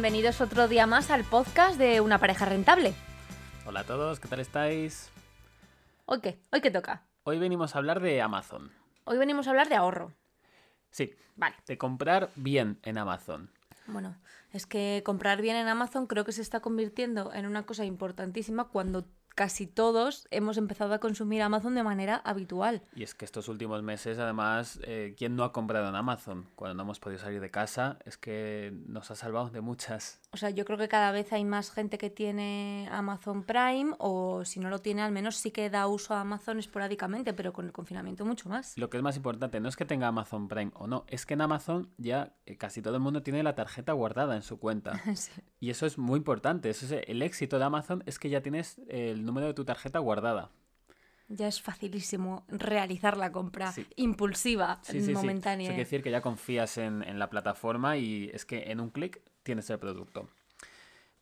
bienvenidos otro día más al podcast de Una pareja rentable. Hola a todos, ¿qué tal estáis? ¿Hoy qué? ¿Hoy qué toca? Hoy venimos a hablar de Amazon. Hoy venimos a hablar de ahorro. Sí, Vale. de comprar bien en Amazon. Bueno, es que comprar bien en Amazon creo que se está convirtiendo en una cosa importantísima cuando casi todos hemos empezado a consumir Amazon de manera habitual. Y es que estos últimos meses, además, eh, ¿quién no ha comprado en Amazon? Cuando no hemos podido salir de casa, es que nos ha salvado de muchas. O sea, yo creo que cada vez hay más gente que tiene Amazon Prime o si no lo tiene, al menos sí que da uso a Amazon esporádicamente, pero con el confinamiento mucho más. Lo que es más importante no es que tenga Amazon Prime o no, es que en Amazon ya eh, casi todo el mundo tiene la tarjeta guardada en su cuenta. Sí. Y eso es muy importante. Eso es el éxito de Amazon es que ya tienes el número de tu tarjeta guardada. Ya es facilísimo realizar la compra Sí. impulsiva, Sí, sí, sí. Eso momentánea. quiere decir que ya confías en, en la plataforma y es que en un clic tienes el producto.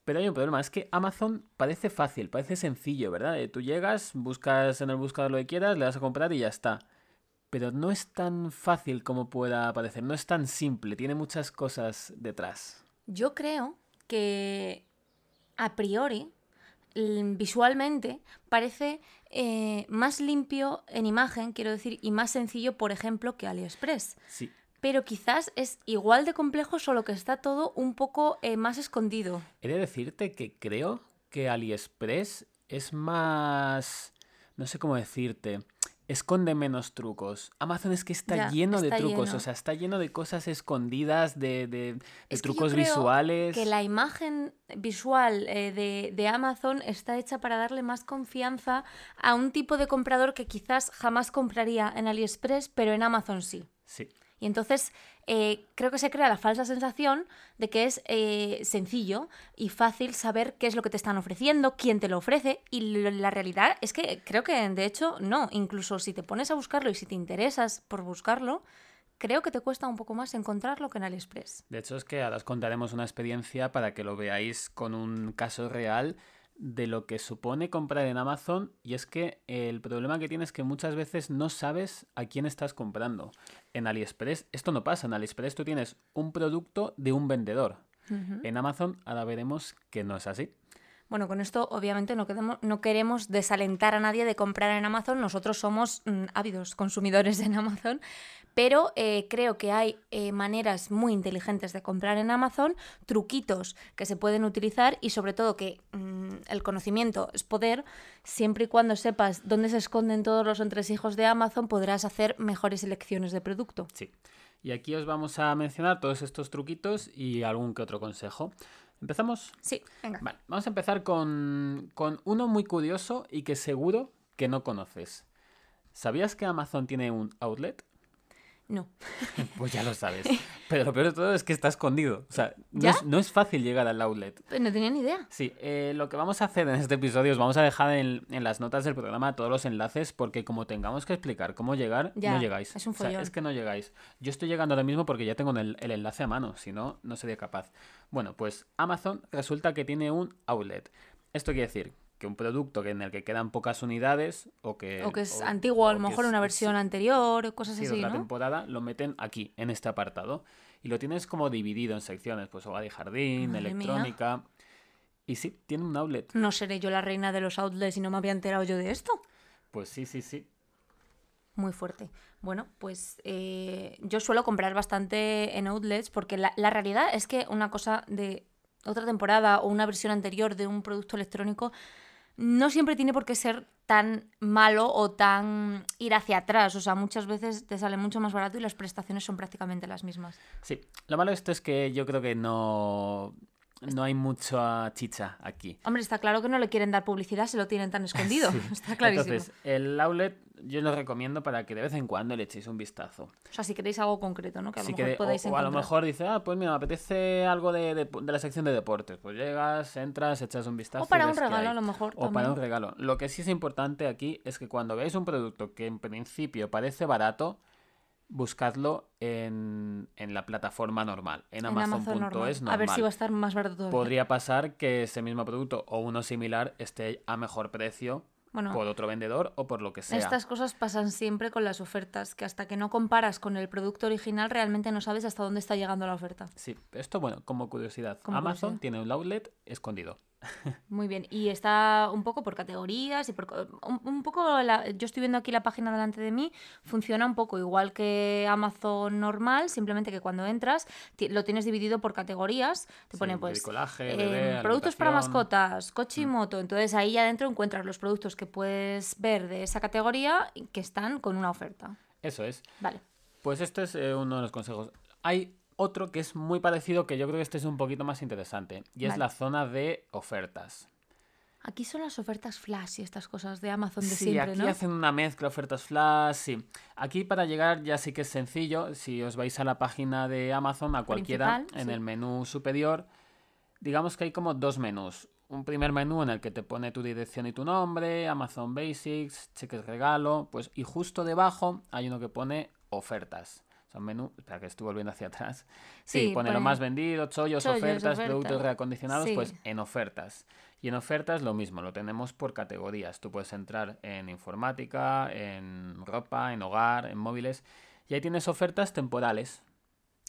Pero hay un problema, es que Amazon parece fácil, parece sencillo, ¿verdad? Eh, Tú llegas, buscas en el buscador lo que quieras, le das a comprar y ya está. Pero no es tan fácil como pueda parecer, no es tan simple, tiene muchas cosas detrás. Yo creo que a priori, visualmente, parece eh, más limpio en imagen, quiero decir, y más sencillo, por ejemplo, que AliExpress. Sí, Pero quizás es igual de complejo, solo que está todo un poco eh, más escondido. he de decirte que creo que AliExpress es más... no sé cómo decirte. Esconde menos trucos. Amazon es que está Ya, lleno de trucos, lleno. o sea, está lleno de cosas escondidas, de, de- de Es que yo trucos creo visuales. Que la imagen visual eh, de, de Amazon está hecha para darle más confianza a un tipo de comprador que quizás jamás compraría en AliExpress, pero en Amazon sí. Sí, Y entonces eh, creo que se crea la falsa sensación de que es eh, sencillo y fácil saber qué es lo que te están ofreciendo, quién te lo ofrece. Y la realidad es que creo que de hecho no. Incluso si te pones a buscarlo y si te interesas por buscarlo, creo que te cuesta un poco más encontrarlo que en AliExpress. de hecho es que ahora os contaremos una experiencia para que lo veáis con un caso real de lo que supone comprar en Amazon y es que el problema que tienes es que muchas veces no sabes a quién estás comprando. En AliExpress esto no pasa, en AliExpress tú tienes un producto de un vendedor. En Amazon ahora veremos que no es así. Bueno, con esto obviamente no, queremos- no queremos desalentar a nadie de comprar en Amazon. Nosotros somos mm, ávidos consumidores en Amazon, pero eh, creo que hay eh, maneras muy inteligentes de comprar en Amazon, truquitos que se pueden utilizar y sobre todo que mm, el conocimiento es poder. Siempre y cuando sepas dónde se esconden todos los entresijos de Amazon, podrás hacer mejores elecciones de producto. Sí. Y aquí os vamos a mencionar todos estos truquitos y algún que otro consejo. ¿Empezamos? Sí, venga. Vale, vamos a empezar con, con uno muy curioso y que seguro que no conoces. ¿Sabías que Amazon tiene un outlet? No. Pues ya lo sabes. Pero lo peor de todo es que está escondido. O sea, no, es, no es fácil llegar al outlet. Pues no tenía ni idea. Sí, eh, lo que vamos a hacer en este episodio os vamos a dejar en, en las notas del programa todos los enlaces porque como tengamos que explicar cómo llegar, Ya, no llegáis. es un O sea, follón. es que no llegáis. Yo estoy llegando ahora mismo porque ya tengo el, el enlace a mano, si no, no sería capaz. Bueno, pues Amazon resulta que tiene un outlet. Esto quiere decir que un producto que en el que quedan pocas unidades o que... O que es o- antiguo, a lo mejor es- una versión anterior, o cosas sí, así, otra ¿no? temporada, lo meten aquí, en este apartado. Y lo tienes como dividido en secciones, pues hogar y jardín, Madre mía. electrónica. Y sí, tiene un outlet. No seré yo la reina de los outlets y no me había enterado yo de esto. Pues sí, sí, sí. Muy fuerte. Bueno, pues eh, yo suelo comprar bastante en outlets porque la, la realidad es que una cosa de otra temporada o una versión anterior de un producto electrónico no siempre tiene por qué ser tan malo o tan ir hacia atrás. O sea, muchas veces te sale mucho más barato y las prestaciones son prácticamente las mismas. Sí, lo malo de esto es que yo creo que no, no hay mucha chicha aquí. Hombre, está claro que no le quieren dar publicidad, se lo tienen tan escondido. Sí. Está clarísimo. Entonces, el outlet yo lo recomiendo para que de vez en cuando le echéis un vistazo. O sea, si queréis algo concreto, ¿no? Que a lo mejor que, o, a lo mejor dice, ah, pues mira, me apetece algo de, de- de la sección de deportes. Pues llegas, entras, echas un vistazo. O para un regalo, a lo mejor. O para un regalo. Lo que sí es importante aquí es que cuando veáis un producto que en principio parece barato, buscadlo en, en la plataforma normal. En, En Amazon Amazon.es normal. normal. A ver si va a estar más barato todavía. Podría pasar que ese mismo producto o uno similar esté a mejor precio Bueno, por otro vendedor o por lo que sea. Estas cosas pasan siempre con las ofertas, que hasta que no comparas con el producto original realmente no sabes hasta dónde está llegando la oferta. Sí, esto bueno, como curiosidad. Como Amazon curiosidad. tiene un outlet escondido. Muy bien, y está un poco por categorías y por un, un poco la- yo estoy viendo aquí la página delante de mí, funciona un poco igual que Amazon normal, simplemente que cuando entras lo tienes dividido por categorías, te Sí, pone pues bricolaje, eh, productos para. Mm. mascotas, coche y moto, entonces ahí adentro encuentras los productos que puedes ver de esa categoría que están con una oferta. Eso es. Vale. Pues este es eh, uno de los consejos. Hay otro que es muy parecido, que yo creo que este es un poquito más interesante, y es la zona de ofertas. Aquí son las ofertas flash y estas cosas de Amazon de Sí, siempre, aquí ¿no? hacen una mezcla, ofertas flash, sí. Aquí para llegar ya sí que es sencillo. Si os vais a la página de Amazon, a cualquiera, Principal, en sí. el menú superior, digamos que hay como dos menús. Un primer menú en el que te pone tu dirección y tu nombre, Amazon Basics, cheques regalo, pues y justo debajo hay uno que pone ofertas. Un menú, espera que estoy volviendo hacia atrás. Sí, Sí, pone lo más vendido, chollos, chollos, ofertas, productos reacondicionados, pues en ofertas. Y en ofertas lo mismo, lo tenemos por categorías. Tú puedes entrar en informática, en ropa, en hogar, en móviles. Y ahí tienes ofertas temporales.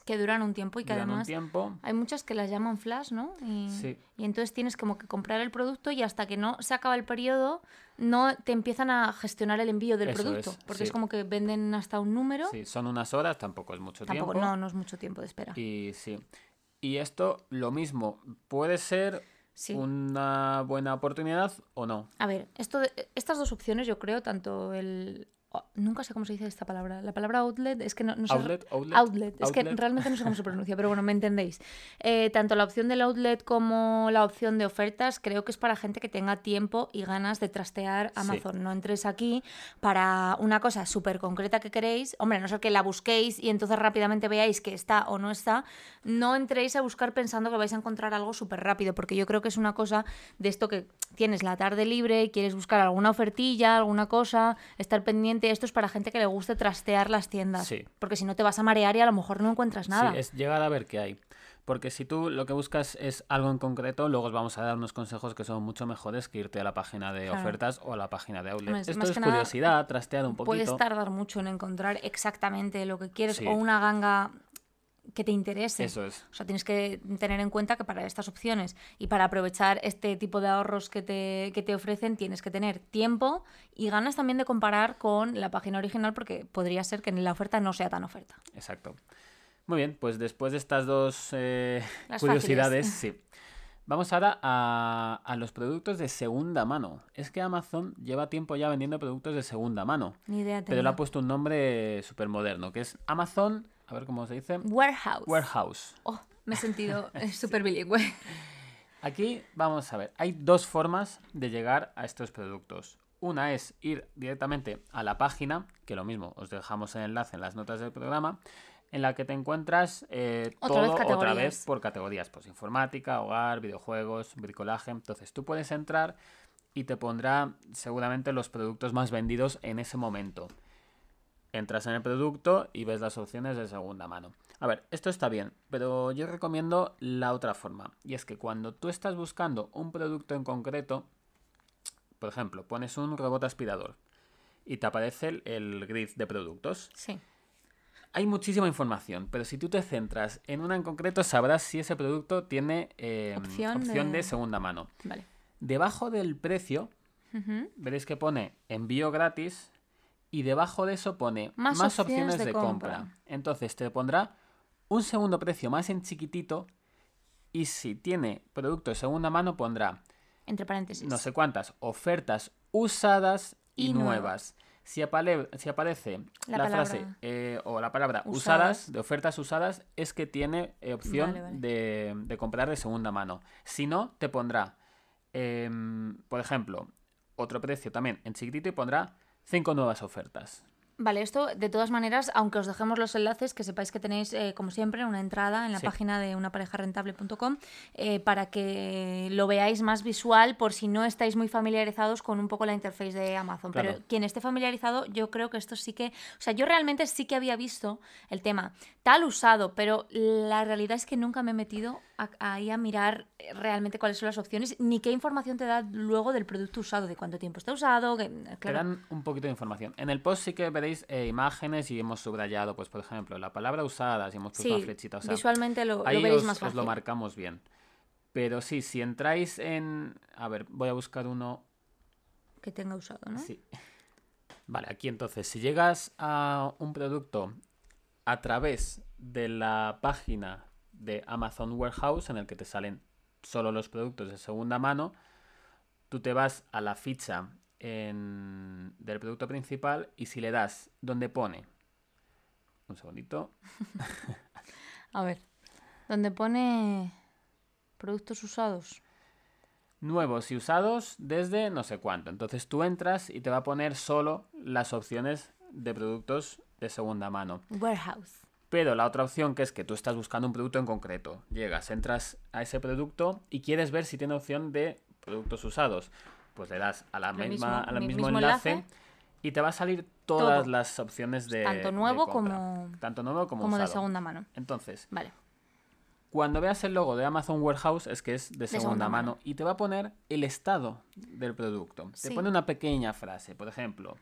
Que duran un tiempo y que Duran un además tiempo. hay muchas que las llaman flash, ¿no? Y, Sí. y entonces tienes como que comprar el producto y hasta que no se acaba el periodo no te empiezan a gestionar el envío del Eso producto. es, porque es como que venden hasta un número. Sí, son unas horas, tampoco es mucho Tampoco, tiempo. no, no es mucho tiempo de espera. Y sí. Y esto, lo mismo, puede ser Sí. una buena oportunidad o no. A ver, esto estas dos opciones yo creo, tanto el... oh, nunca sé cómo se dice esta palabra. La palabra outlet es que no, no sé... Outlet, outlet. Outlet. Es que outlet. realmente no sé cómo se pronuncia, pero bueno, me entendéis. Eh, tanto la opción del outlet como la opción de ofertas creo que es para gente que tenga tiempo y ganas de trastear Sí. Amazon. No entréis aquí para una cosa súper concreta que queréis. Hombre, no ser que la busquéis y entonces rápidamente veáis que está o no está, no entréis a buscar pensando que vais a encontrar algo súper rápido, porque yo creo que es una cosa de esto que tienes la tarde libre quieres buscar alguna ofertilla, alguna cosa, estar pendiente. Esto es para gente que le guste trastear las tiendas. Sí. Porque si no te vas a marear y a lo mejor no encuentras nada. Sí, es llegar a ver qué hay. Porque si tú lo que buscas es algo en concreto, luego os vamos a dar unos consejos que son mucho mejores que irte a la página de Claro. ofertas o a la página de outlet. Esto más es curiosidad, trastear un Puedes poquito. tardar mucho en encontrar exactamente lo que quieres Sí. o una ganga que te interese. Eso es. O sea, tienes que tener en cuenta que para estas opciones y para aprovechar este tipo de ahorros que te, que te ofrecen, tienes que tener tiempo y ganas también de comparar con la página original porque podría ser que la oferta no sea tan oferta. Exacto. Muy bien, pues después de estas dos eh, curiosidades, fáciles. sí. Vamos ahora a, a los productos de segunda mano. Es que Amazon lleva tiempo ya vendiendo productos de segunda mano, Ni idea pero le ha puesto un nombre súper moderno, que es Amazon, a ver cómo se dice, Warehouse. Warehouse. Oh, me he sentido súper bilingüe. Aquí vamos a ver, hay dos formas de llegar a estos productos. Una es ir directamente a la página, que lo mismo, os dejamos el enlace en las notas del programa, en la que te encuentras eh, Otra vez todo otra categorías. vez por categorías, pues informática, hogar, videojuegos, bricolaje. Entonces tú puedes entrar y te pondrá seguramente los productos más vendidos en ese momento. Entras en el producto y ves las opciones de segunda mano. A ver, esto está bien, pero yo recomiendo la otra forma. Y es que cuando tú estás buscando un producto en concreto, por ejemplo, pones un robot aspirador y te aparece el, grid de productos. Sí. Hay muchísima información, pero si tú te centras en una en concreto, sabrás si ese producto tiene eh, Opción opción, de... de- segunda mano. Vale. Debajo del precio, veréis que pone envío gratis y debajo de eso pone Más más, opciones opciones, de de, compra. compra. Entonces te pondrá un segundo precio más en chiquitito y si tiene producto de segunda mano pondrá Entre paréntesis. no sé cuántas ofertas usadas y, Y nuevas. Si, aparece La frase eh, o la palabra usadas. usadas. de ofertas usadas, es que tiene eh, opción Vale, vale. De, de comprar de segunda mano. Si no, te pondrá, em, por ejemplo, otro precio también en chiquitito y pondrá cinco nuevas ofertas. Vale, esto de todas maneras, aunque os dejemos los enlaces, que sepáis que tenéis, eh, como siempre, una entrada en la Sí. página de unaparejarentable.com eh, para que lo veáis más visual por si no estáis muy familiarizados con un poco la interface de Amazon. Pero quien esté familiarizado, yo creo que esto sí que... O sea, yo realmente sí que había visto el tema tal usado, pero la realidad es que nunca me he metido ahí a mirar eh, realmente cuáles son las opciones, ni qué información te da luego del producto usado, de cuánto tiempo está usado. Que, Te dan un poquito de información. En el post sí que veréis eh, imágenes y hemos subrayado, pues por ejemplo, la palabra usada, si hemos puesto sí, una flechita. O sea, visualmente lo, lo ahí veréis os, más os fácil. lo marcamos bien. Pero sí, si entráis en... A ver, voy a buscar uno que tenga usado, ¿no? Sí. Vale, aquí entonces, si llegas a un producto a través de la página de Amazon Warehouse, en el que te salen solo los productos de segunda mano, tú te vas a la ficha en- del producto principal y si le das donde pone... Un segundito. A ver, donde pone productos usados. Nuevos y usados desde no sé cuánto. Entonces tú entras y te va a poner solo las opciones de productos de segunda mano. Warehouse. Pero la otra opción que es que tú estás buscando un producto en concreto. Llegas, entras a ese producto y quieres ver si tiene opción de productos usados. Pues le das a la misma, mismo, al mi- mismo, mismo enlace, enlace. y te va a salir todas Todo. las opciones de Tanto nuevo como- tanto nuevo como, Como de segunda mano. Entonces, Vale. cuando veas el logo de Amazon Warehouse es que es de segunda, segunda mano. mano. y te va a poner el estado del producto. Te pone una pequeña frase, por ejemplo.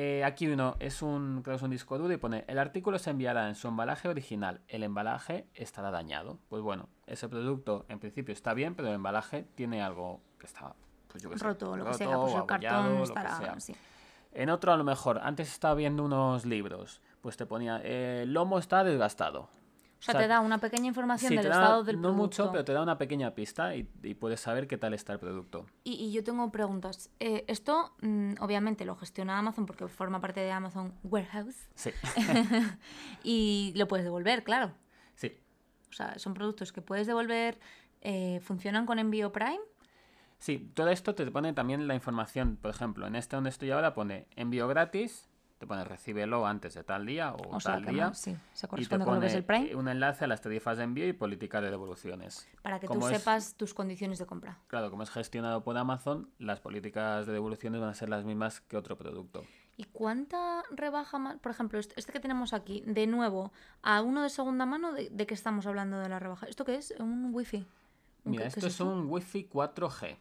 Eh, aquí uno es un, creo que es un disco duro y pone el artículo se enviará en su embalaje original, el embalaje estará dañado. Pues bueno, ese producto en principio está bien, pero el embalaje tiene algo que está pues yo sé, Roto o lo que sea, pues el cartón que estará. sí. En otro a lo mejor, antes estaba viendo unos libros, pues te ponía eh, el lomo está desgastado. O sea, O sea, te da una pequeña información Sí, del da- estado del no producto. mucho, pero te da una pequeña pista y, y puedes saber qué tal está el producto. Y, y yo tengo preguntas. Eh, esto, mm, obviamente, lo gestiona Amazon porque forma parte de Amazon Warehouse Sí, y lo puedes devolver, claro. sí. O sea, son productos que puedes devolver, eh, funcionan con envío Prime. Sí, todo esto te pone también la información. Por ejemplo, en este donde estoy ahora pone envío gratis, te pone recíbelo antes de tal día o, tal día. no, sí, se y te corresponde con lo que es pone el Prime. un enlace a las tarifas de envío y política de devoluciones. Para que tú como es- sepas tus condiciones de compra. Claro, como es gestionado por Amazon, las políticas de devoluciones van a ser las mismas que otro producto. ¿Y cuánta rebaja más? Por ejemplo, este que tenemos aquí, de nuevo, a uno de segunda mano, ¿de, de qué estamos hablando de la rebaja? ¿Esto qué es? ¿Un wifi? ¿Un Mira, esto es un Wi-Fi 4G.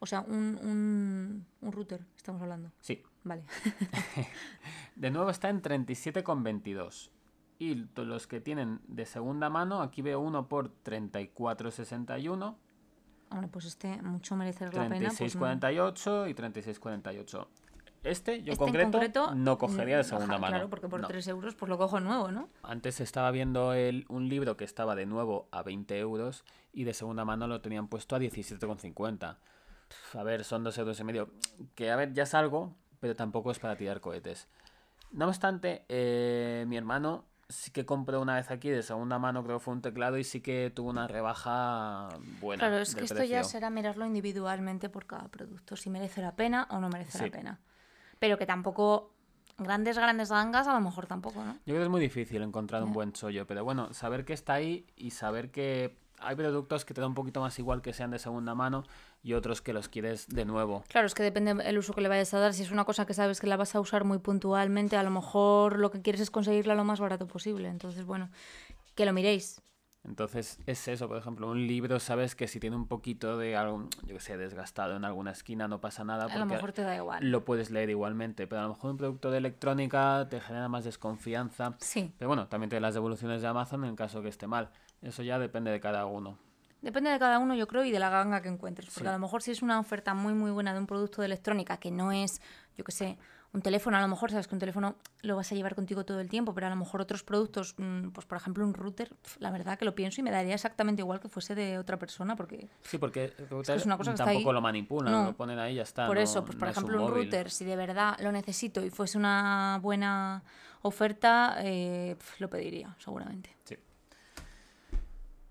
O sea, un, un, un router, estamos hablando. Sí, Vale. De nuevo está en 37,22. Y los que tienen de segunda mano, aquí veo uno por 34,61, Hombre, pues este mucho merecer la pena. Pues no. 36,48 y 36,48. Este, yo Este en concreto, concreto, no cogería de segunda ajá, mano. Claro, porque por No. 3 euros pues lo cojo nuevo, ¿no? Antes estaba viendo el, un libro que estaba de nuevo a 20 euros y de segunda mano lo tenían puesto a 17,50. Pf, A ver, son 2 euros y medio. Que a ver, ya es algo, pero tampoco es para tirar cohetes. No obstante, eh, mi hermano sí que compró una vez aquí de segunda mano, creo que fue un teclado y sí que tuvo una rebaja buena. Claro, es que esto ya será mirarlo individualmente por cada producto, si merece la pena o no merece Sí. la pena. Pero que tampoco, grandes, grandes gangas, a lo mejor tampoco, ¿no? Yo creo que es muy difícil encontrar un buen chollo, pero bueno, saber que está ahí y saber que hay productos que te da un poquito más igual que sean de segunda mano y otros que los quieres de nuevo. Claro, es que depende el uso que le vayas a dar. Si es una cosa que sabes que la vas a usar muy puntualmente, a lo mejor lo que quieres es conseguirla lo más barato posible. Entonces, bueno, que lo miréis. Entonces es eso, por ejemplo, un libro, sabes que si tiene un poquito de algo, yo que sé, desgastado en alguna esquina no pasa nada A lo porque mejor te da igual. lo puedes leer igualmente, pero a lo mejor un producto de electrónica te genera más desconfianza. Sí, Pero bueno, también te las devoluciones de Amazon en caso que esté mal. Eso ya depende de cada uno. Depende de cada uno, yo creo, y de la ganga que encuentres. Porque Sí. a lo mejor si es una oferta muy, muy buena de un producto de electrónica que no es, yo qué sé, un teléfono, a lo mejor sabes que un teléfono lo vas a llevar contigo todo el tiempo, pero a lo mejor otros productos, mm, pues por ejemplo un router, la verdad que lo pienso y me daría exactamente igual que fuese de otra persona, porque Sí, porque es una cosa que está tampoco ahí. lo manipulan, No. lo ponen ahí y ya está. por no- eso, pues por no es un ejemplo un, router, si de verdad lo necesito y fuese una buena oferta, eh, lo pediría, seguramente. Sí.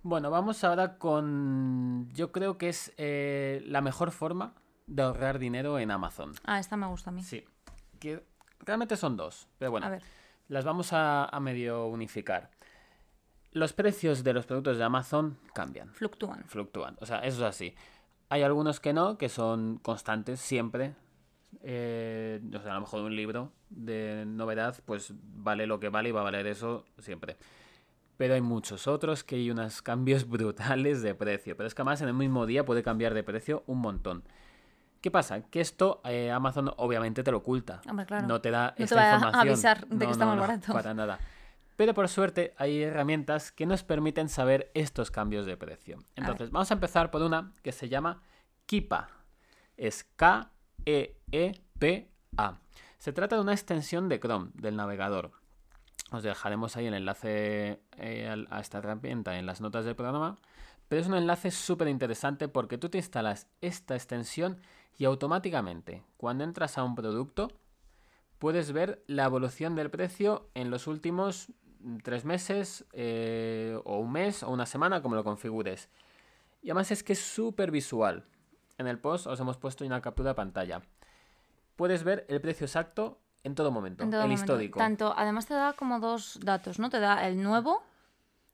Bueno, vamos ahora con. Yo creo que es eh, la mejor forma de ahorrar dinero en Amazon. Ah, esta me gusta a mí. Sí. Que realmente son dos, pero bueno, A ver, las vamos a, a medio unificar. Los precios de los productos de Amazon cambian, fluctúan. fluctúan. O sea, eso es así. Hay algunos que no, que son constantes siempre. Eh, o sea, a lo mejor un libro de novedad, pues vale lo que vale y va a valer eso siempre. Pero hay muchos otros que hay unos cambios brutales de precio. Pero es que además en el mismo día puede cambiar de precio un montón. ¿Qué pasa? Que esto eh, Amazon obviamente te lo oculta. No te da esta va información. a avisar de que está más barato. Para nada. Pero por suerte hay herramientas que nos permiten saber estos cambios de precio. Entonces, vamos a empezar por una que se llama Kipa. Es K-E-E-P-A. Se trata de una extensión de Chrome, del navegador. Os dejaremos ahí el enlace eh, a esta herramienta en las notas del programa. Pero es un enlace súper interesante porque tú te instalas esta extensión y automáticamente, cuando entras a un producto, puedes ver la evolución del precio en los últimos tres meses eh, o un mes o una semana, como lo configures. Y además es que es súper visual. En el post os hemos puesto una captura de pantalla. Puedes ver el precio exacto en todo momento, el histórico. Tanto, además te da como dos datos, ¿no? Te da el nuevo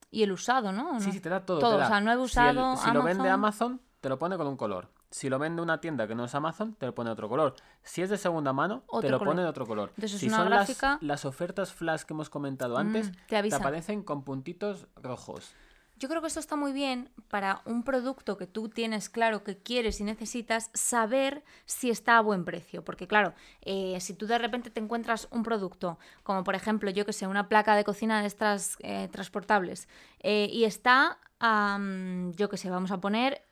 y el usado, ¿no? Sí, sí, te da todo. Todo, o sea, nuevo, usado. Si, lo vende Amazon, te lo pone con un color. Si lo vende una tienda que no es Amazon, te lo pone otro color. Si es de segunda mano, te lo pone de otro color. Entonces, si una son gráfica... las, las, ofertas flash que hemos comentado antes, mm, te, te aparecen con puntitos rojos. Yo creo que esto está muy bien para un producto que tú tienes claro que quieres y necesitas, saber si está a buen precio. Porque claro, eh, si tú de repente te encuentras un producto, como por ejemplo, yo que sé, una placa de cocina de estas eh, transportables, eh, y está, yo que sé, vamos a poner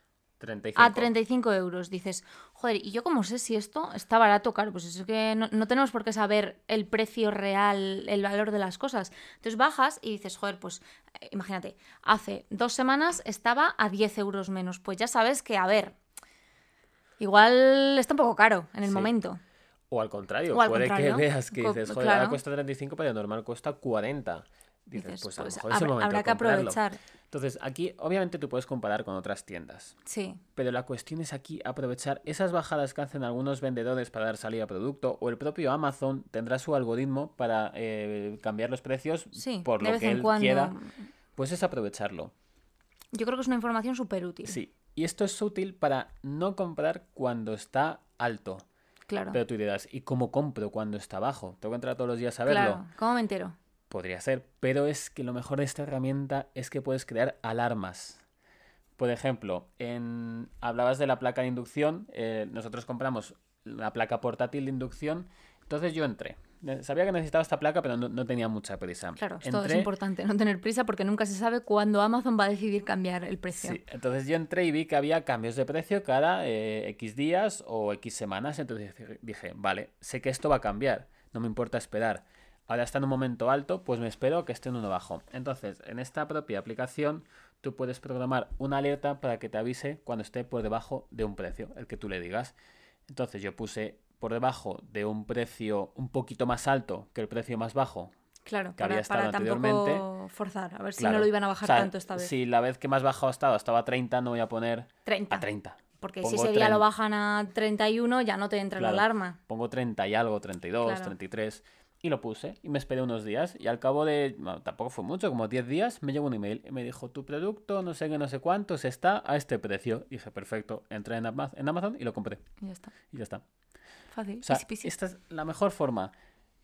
a 35 euros. Dices, joder, ¿y yo cómo sé si esto está barato o caro? Pues es que no, tenemos por qué saber el precio real, el valor de las cosas. Entonces bajas y dices, joder, pues eh, imagínate, hace dos semanas estaba a 10 euros menos. Pues ya sabes que, a ver, igual está un poco caro en el momento. O al contrario, puede que veas que dices, joder, ahora cuesta 35, pero normal cuesta 40. Dices, pues a lo pues mejor es el momento habrá que aprovechar. Entonces, aquí obviamente tú puedes comparar con otras tiendas. Sí. Pero la cuestión es aquí aprovechar esas bajadas que hacen algunos vendedores para dar salida a producto o el propio Amazon tendrá su algoritmo para eh, cambiar los precios por lo que él quiera. Pues es aprovecharlo. Yo creo que es una información súper útil. Sí. Y esto es útil para no comprar cuando está alto. Claro. Pero tú dirás, ¿y cómo compro cuando está bajo? ¿Tengo que entrar todos los días a verlo? Claro. ¿Cómo me entero? Podría ser, pero es que lo mejor de esta herramienta es que puedes crear alarmas. Por ejemplo, en... hablabas de la placa de inducción, eh, nosotros compramos la placa portátil de inducción, entonces yo entré. Sabía que necesitaba esta placa, pero no, tenía mucha prisa. Claro, esto es importante, no tener prisa porque nunca se sabe cuándo Amazon va a decidir cambiar el precio. Sí, entonces yo entré y vi que había cambios de precio cada eh, X días o X semanas, entonces dije, vale, sé que esto va a cambiar, no me importa esperar ahora está en un momento alto, pues me espero que esté en uno bajo. Entonces, en esta propia aplicación, tú puedes programar una alerta para que te avise cuando esté por debajo de un precio, el que tú le digas. Entonces, yo puse por debajo de un precio un poquito más alto que el precio más bajo. Claro, que había estado anteriormente. forzar, a ver si no lo iban a bajar tanto esta vez. Si la vez que más bajo ha estado estaba a 30, no voy a poner 30. a 30. Porque si ese día lo bajan a 31, ya no te entra la alarma. Pongo 30 y algo, 32, 33. Y lo puse y me esperé unos días y al cabo de, tampoco fue mucho, como 10 días, me llegó un email y me dijo, tu producto, no sé qué, no sé cuántos, está a este precio. Y dije, perfecto, entré en Amazon y lo compré. Y ya está. Y ya está. Fácil. O sea, esta es la mejor forma.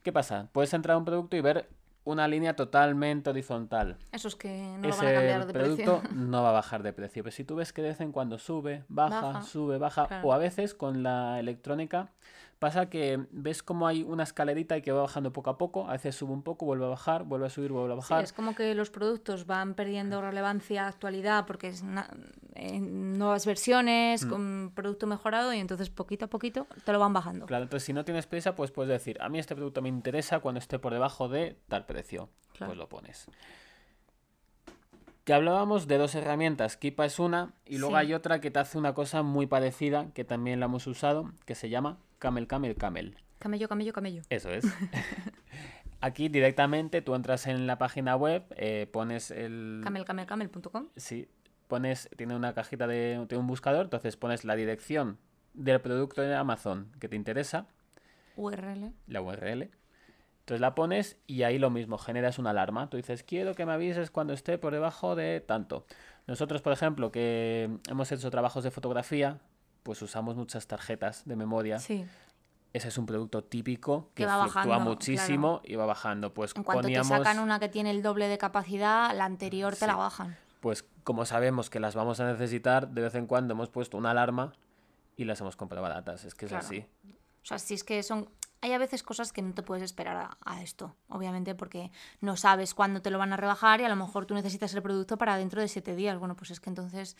¿Qué pasa? Puedes entrar a un producto y ver una línea totalmente horizontal. Eso es que no van a cambiar de producto no va a bajar de precio. Pero si tú ves que de vez en cuando sube, baja, sube, baja, o a veces con la electrónica Pasa que ves como hay una escalerita y que va bajando poco a poco, a veces sube un poco, vuelve a bajar, vuelve a subir, vuelve a bajar. Sí, es como que los productos van perdiendo relevancia, actualidad, porque es nuevas versiones, mm. con producto mejorado y entonces poquito a poquito te lo van bajando. Claro, entonces si no tienes prisa, pues puedes decir, a mí este producto me interesa cuando esté por debajo de tal precio. Pues lo pones que hablábamos de dos herramientas, Kipa es una y luego hay otra que te hace una cosa muy parecida que también la hemos usado, que se llama Camel Camel Camel. Camello, camello, camello. Eso es. Aquí directamente tú entras en la página web, eh, pones el... camelcamelcamel.com. Sí, pones, tiene una cajita de, de, un buscador, entonces pones la dirección del producto de Amazon que te interesa. URL. La URL. Entonces la pones y ahí lo mismo, generas una alarma. Tú dices, quiero que me avises cuando esté por debajo de tanto. Nosotros, por ejemplo, que hemos hecho trabajos de fotografía, pues usamos muchas tarjetas de memoria. Sí. ese es un producto típico que, Que va fluctúa bajando, muchísimo y va bajando. Pues En cuanto poníamos, te sacan una que tiene el doble de capacidad, la anterior te la bajan. pues como sabemos que las vamos a necesitar, de vez en cuando hemos puesto una alarma y las hemos comprado baratas. Es que es Claro. así. O sea, si es que son... Hay a veces cosas que no te puedes esperar a, a esto, obviamente, porque no sabes cuándo te lo van a rebajar y a lo mejor tú necesitas el producto para dentro de siete días. Bueno, pues es que entonces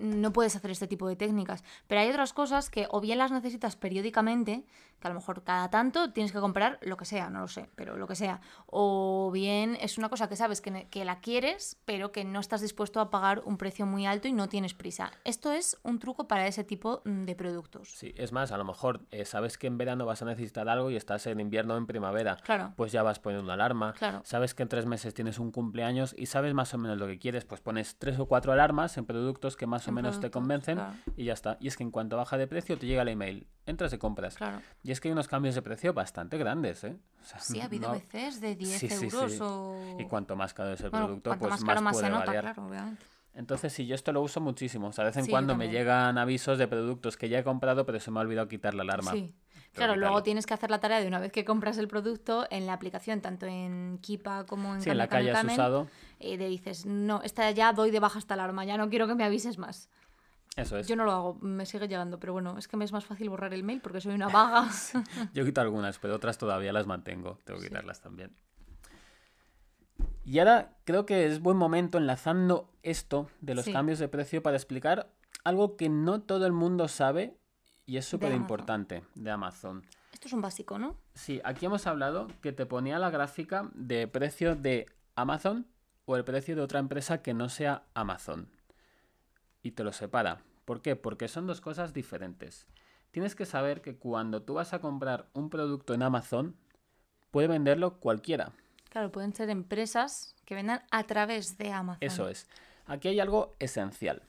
no puedes hacer este tipo de técnicas. Pero hay otras cosas que o bien las necesitas periódicamente, que a lo mejor cada tanto tienes que comprar lo que sea, no lo sé, pero lo que sea. O bien es una cosa que sabes que, que la quieres, pero que no estás dispuesto a pagar un precio muy alto y no tienes prisa. Esto es un truco para ese tipo mm, de productos. Sí, es más, a lo mejor eh, sabes que en verano vas a necesitar algo y estás en invierno o en primavera. Claro. Pues ya vas poniendo una alarma. Claro. Sabes que en tres meses tienes un cumpleaños y sabes más o menos lo que quieres. Pues pones tres o cuatro alarmas en productos que más o En menos te convencen claro. y ya está. Y es que en cuanto baja de precio te llega el email. Entras y compras. Claro. Y es que hay unos cambios de precio bastante grandes, ¿eh? O sea, Sí, ha habido no- veces de 10 Sí, sí, euros sí. o... Y cuanto más caro es el Bueno, producto, pues más caro más puede nota, variar. claro, obviamente. Entonces, sí, yo esto lo uso muchísimo. O sea, de vez en cuando me llegan avisos de productos que ya he comprado, pero se me ha olvidado quitar la alarma. Sí. Claro, luego tienes que hacer la tarea de una vez que compras el producto en la aplicación, tanto en Kipa como en Sí, en la Kame calle has usado. eh, te dices, no, esta ya doy de baja esta alarma, ya no quiero que me avises más. Eso es. Yo no lo hago, me sigue llegando, pero bueno, es que me es más fácil borrar el mail porque soy una vaga. Yo quito algunas, pero otras todavía las mantengo. Tengo que Sí. quitarlas también. Y ahora creo que es buen momento, enlazando esto de los Sí. cambios de precio, para explicar algo que no todo el mundo sabe y es súper importante de Amazon. Esto es un básico, ¿no? Sí, aquí hemos hablado que te ponía la gráfica de precio de Amazon o el precio de otra empresa que no sea Amazon. Y te lo separa. ¿Por qué? Porque son dos cosas diferentes. Tienes que saber que cuando tú vas a comprar un producto en Amazon, puede venderlo cualquiera. Claro, pueden ser empresas que vendan a través de Amazon. Eso es. Aquí hay algo esencial.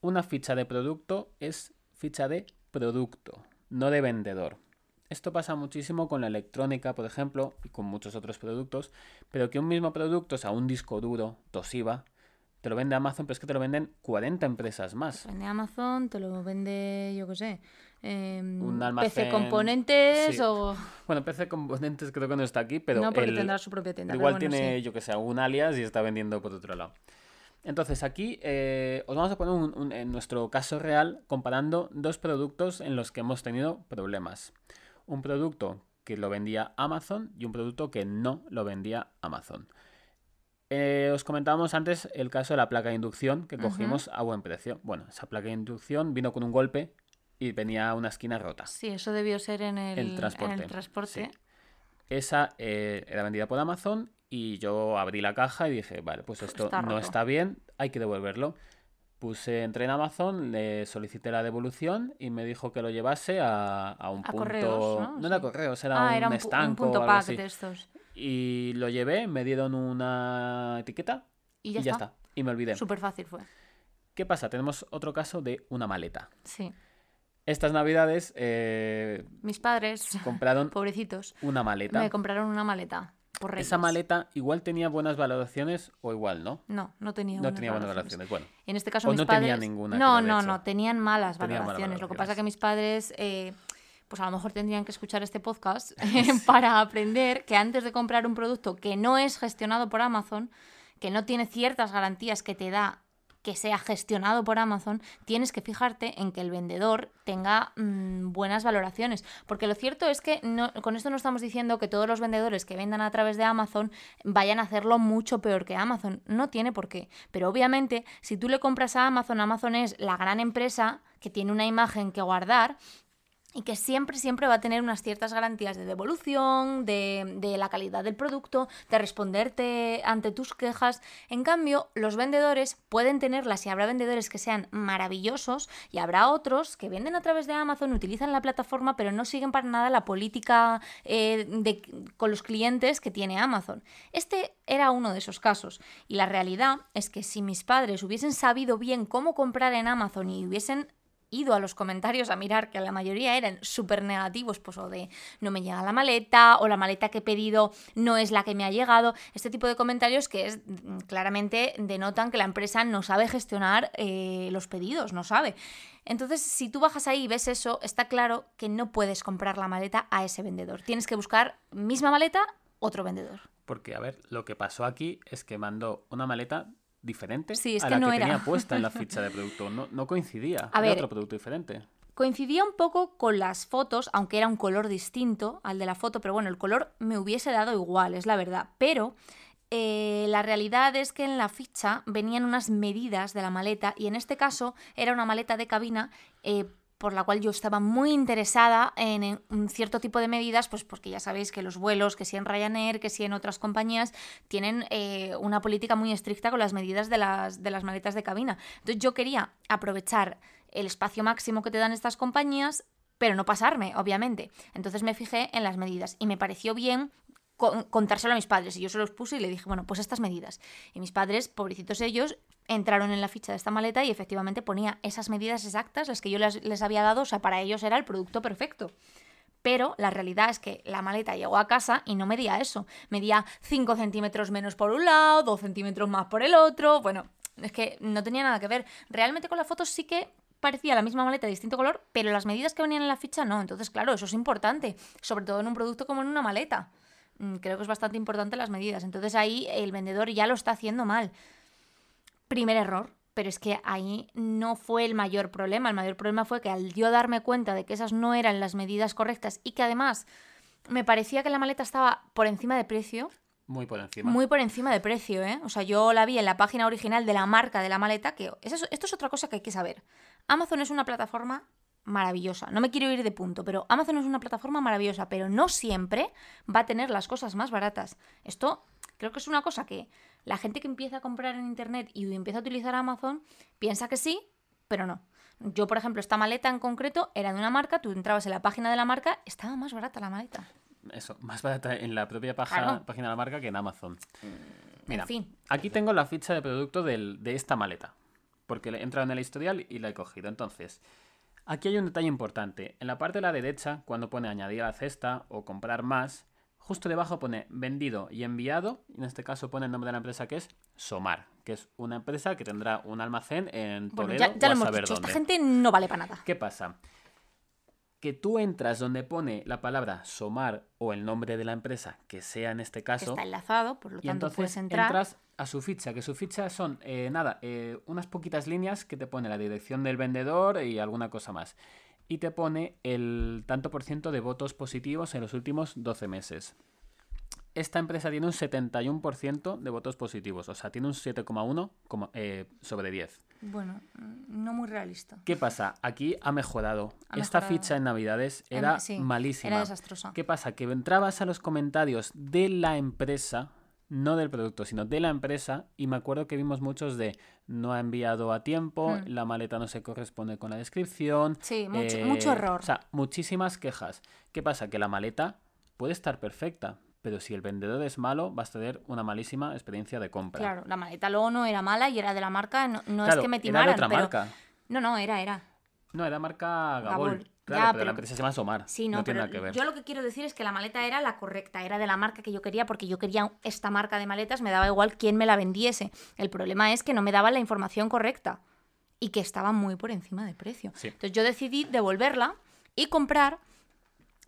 Una ficha de producto es ficha de producto, no de vendedor. Esto pasa muchísimo con la electrónica, por ejemplo, y con muchos otros productos, pero que un mismo producto, o sea, un disco duro, Toshiba, te lo vende Amazon, pero es que te lo venden 40 empresas más. Vende Amazon, te lo vende, yo qué sé, em, Un PC almacén- Componentes sí. o... Bueno, PC Componentes creo que no está aquí, pero no, porque el- tendrá su propia tienda. Igual bueno, tiene, sí. yo que sé, un alias y está vendiendo por otro lado. Entonces aquí eh, os vamos a poner un- un- en nuestro caso real comparando dos productos en los que hemos tenido problemas. Un producto que lo vendía Amazon y un producto que no lo vendía Amazon. Eh, os comentábamos antes el caso de la placa de inducción que cogimos a buen precio. Bueno, esa placa de inducción vino con un golpe y venía una esquina rota. Sí, eso debió ser en el, El transporte. en el transporte. sí. Esa eh, era vendida por Amazon y yo abrí la caja y dije, vale, pues esto Está no está bien, hay que devolverlo. Puse, entré en Amazon, le solicité la devolución y me dijo que lo llevase a, a un A punto... correos, ¿no? era Sí. correos, era ah, un era un, pu- un estanco punto o algo pack así. de estos. Y lo llevé, me dieron una etiqueta Y ya, y ya está. está. Y me olvidé. Súper fácil fue. ¿Qué pasa? Tenemos otro caso de una maleta. Sí. Estas navidades eh, Mis padres, compraron pobrecitos, una maleta. me compraron una maleta. Por Esa maleta igual tenía buenas valoraciones o igual no. No, no tenía No buenas tenía buenas valoraciones. Bueno, En este caso O mis no padres... tenía ninguna No, no, no, tenían malas Tenían malas valoraciones. Lo que pasa que mis padres... eh, pues a lo mejor tendrían que escuchar este podcast para aprender que antes de comprar un producto que no es gestionado por Amazon, que no tiene ciertas garantías que te da que sea gestionado por Amazon, tienes que fijarte en que el vendedor tenga mm, buenas valoraciones. Porque lo cierto es que no- con esto no estamos diciendo que todos los vendedores que vendan a través de Amazon vayan a hacerlo mucho peor que Amazon. No tiene por qué. Pero obviamente, si tú le compras a Amazon, Amazon es la gran empresa que tiene una imagen que guardar y que siempre, siempre va a tener unas ciertas garantías de devolución, de, de la calidad del producto, de responderte ante tus quejas. En cambio, los vendedores pueden tenerlas y habrá vendedores que sean maravillosos y habrá otros que venden a través de Amazon, utilizan la plataforma, pero no siguen para nada la política eh, de- con los clientes que tiene Amazon. Este era uno de esos casos. Y la realidad es que si mis padres hubiesen sabido bien cómo comprar en Amazon y hubiesen ido a los comentarios a mirar, que la mayoría eran súper negativos, pues o de no me llega la maleta, o la maleta que he pedido no es la que me ha llegado, este tipo de comentarios que es mm, claramente denotan que la empresa no sabe gestionar eh, los pedidos, no sabe. Entonces, si tú bajas ahí y ves eso, está claro que no puedes comprar la maleta a ese vendedor. Tienes que buscar misma maleta, otro vendedor. Porque, a ver, lo que pasó aquí es que mandó una maleta diferente Sí, es a que la no que era. tenía puesta en la ficha de producto. No, no coincidía. A era ver, otro producto diferente. Coincidía un poco con las fotos, aunque era un color distinto al de la foto, pero bueno, el color me hubiese dado igual, es la verdad. Pero eh, la realidad es que en la ficha venían unas medidas de la maleta y en este caso era una maleta de cabina. eh, por la cual yo estaba muy interesada en, un cierto tipo de medidas, pues porque ya sabéis que los vuelos, que si en Ryanair, que si en otras compañías, tienen eh, una política muy estricta con las medidas de las, de las maletas de cabina. Entonces yo quería aprovechar el espacio máximo que te dan estas compañías, pero no pasarme, obviamente. Entonces me fijé en las medidas y me pareció bien contárselo a mis padres y yo se los puse y le dije, bueno, pues estas medidas. Y mis padres, pobrecitos ellos, entraron en la ficha de esta maleta y efectivamente ponía esas medidas exactas, las que yo les, había dado, o sea, para ellos era el producto perfecto. Pero la realidad es que la maleta llegó a casa y no medía eso. Medía 5 centímetros menos por un lado, 2 centímetros más por el otro. Bueno, es que no tenía nada que ver. Realmente con las fotos sí que parecía la misma maleta de distinto color, pero las medidas que venían en la ficha no. Entonces, claro, eso es importante, sobre todo en un producto como en una maleta. Mm, Creo que es bastante importante las medidas. Entonces ahí el vendedor ya lo está haciendo mal. Primer error, pero es que ahí no fue el mayor problema. El mayor problema fue que al yo darme cuenta de que esas no eran las medidas correctas y que además me parecía que la maleta estaba por encima de precio, Muy por encima. muy por encima de precio, ¿eh? O sea, yo la vi en la página original de la marca de la maleta, que eso- esto es otra cosa que hay que saber. Amazon es una plataforma maravillosa. No me quiero ir de punto, pero Amazon es una plataforma maravillosa, pero no siempre va a tener las cosas más baratas. Esto creo que es una cosa que la gente que empieza a comprar en internet y empieza a utilizar Amazon piensa que sí, pero no. Yo, por ejemplo, esta maleta en concreto era de una marca, tú entrabas en la página de la marca, estaba más barata la maleta. Eso, más barata en la propia paja- Claro. página de la marca que en Amazon. Mira, en fin, aquí tengo la ficha de producto del- de esta maleta. Porque he entrado en el historial y la he cogido. Entonces, aquí hay un detalle importante. En la parte de la derecha, cuando pone añadir a la cesta o comprar más, justo debajo pone vendido y enviado. Y en este caso pone el nombre de la empresa que es Somar, que es una empresa que tendrá un almacén en bueno, Toledo ya, ya o lo hemos saber dicho, dónde. esta gente no vale para nada. ¿Qué pasa? Que tú entras donde pone la palabra Somar o el nombre de la empresa, que sea en este que caso, está enlazado, por lo y tanto entonces puedes entrar. entras a su ficha, que su ficha son, eh, nada, eh, unas poquitas líneas que te pone la dirección del vendedor y alguna cosa más. Y te pone el tanto por ciento de votos positivos en los últimos 12 meses. Esta empresa tiene un 71% de votos positivos, o sea, tiene un 7,1 como- eh, sobre 10. Bueno, mm, no muy realista. ¿Qué pasa? Aquí ha mejorado. Ha Esta mejorado. ficha en Navidades Em, era sí, malísima. Era desastrosa. ¿Qué pasa? Que entrabas a los comentarios de la empresa, no del producto, sino de la empresa, y me acuerdo que vimos muchos de no ha enviado a tiempo, Hmm. la maleta no se corresponde con la descripción. Sí, mucho, eh, mucho error. O sea, muchísimas quejas. ¿Qué pasa? Que la maleta puede estar perfecta, pero si el vendedor es malo, vas a tener una malísima experiencia de compra. Claro, la maleta luego no era mala y era de la marca, no, no Claro, es que me era de timaran, otra pero... marca. No, no, era, era. No, era marca Gabol. Gabol. Claro, Ya, pero, pero- la empresa se llama Somar. Sí, no, no tiene nada que ver. yo lo que quiero decir es que la maleta era la correcta, era de la marca que yo quería porque yo quería esta marca de maletas, me daba igual quién me la vendiese. El problema es que no me daba la información correcta y que estaba muy por encima de precio. Sí. Entonces yo decidí devolverla y comprar